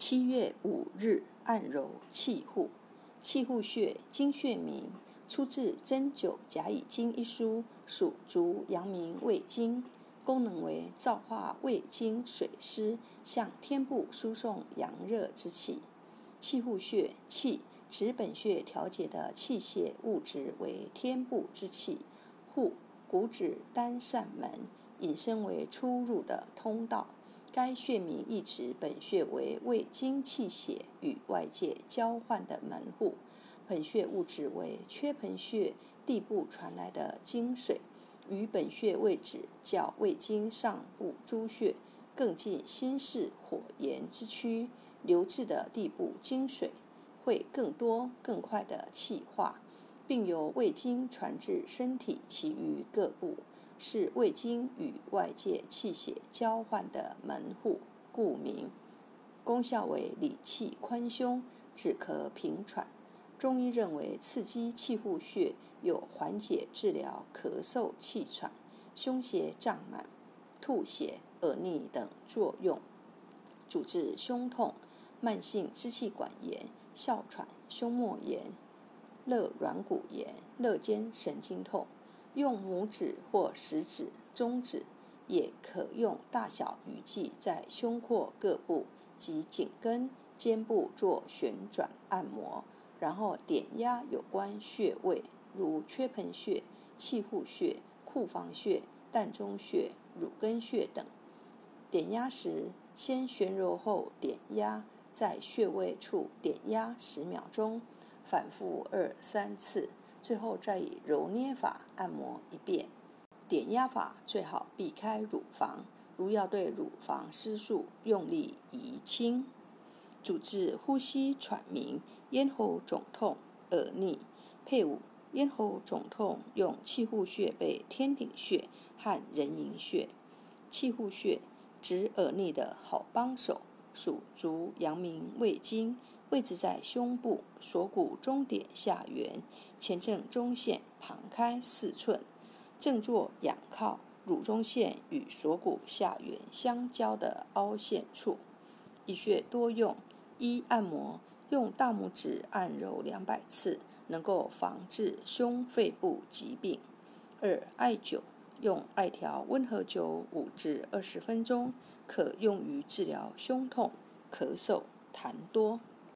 七月五日，按揉气户。气户穴，经穴名，出自《针灸甲乙经》一书，属足阳明胃经，功能为造化胃经水湿，向天部输送阳热之气。气户穴，气指本穴调节的气血物质为天部之气，户古指单扇门，引申为出入的通道。该穴名意指本穴为胃经气血与外界交换的门户，本穴物质为缺盆穴地部传来的精水，与本穴位置较胃经上部诸穴更近心室火炎之区，流至的地部精水会更多更快的气化，并由胃经传至身体其余各部。是胃经与外界气血交换的门户，故名。功效为理气宽胸，止咳平喘。中医认为，刺激气户穴有缓解、治疗咳嗽、气喘、胸胁胀满、吐血、耳逆等作用，主治胸痛、慢性支气管炎、哮喘、胸膜炎、肋软骨炎、肋间神经痛。用拇指或食指、中指，也可用大小鱼际在胸廓各部及颈根、肩部做旋转按摩，然后点压有关穴位，如缺盆穴、气户穴、库房穴、膻中穴、乳根穴等。点压时，先旋揉后点压，在穴位处点压十秒钟，反复二三次。最后再以揉捏法按摩一遍，点压法最好避开乳房，如要对乳房施术，用力移轻。主治呼吸喘鸣、咽喉肿痛、耳逆。配伍咽喉肿痛，用气户穴背天顶穴和人迎穴。气户穴指耳逆的好帮手，属足阳明胃经。位置在胸部锁骨中点下缘，前正中线旁开四寸，正坐仰靠乳中线与锁骨下缘相交的凹陷处。一穴多用：一、按摩，用大拇指按揉两百次，能够防治胸肺部疾病；二、艾灸，用艾条温和灸五至二十分钟，可用于治疗胸痛、咳嗽、痰多。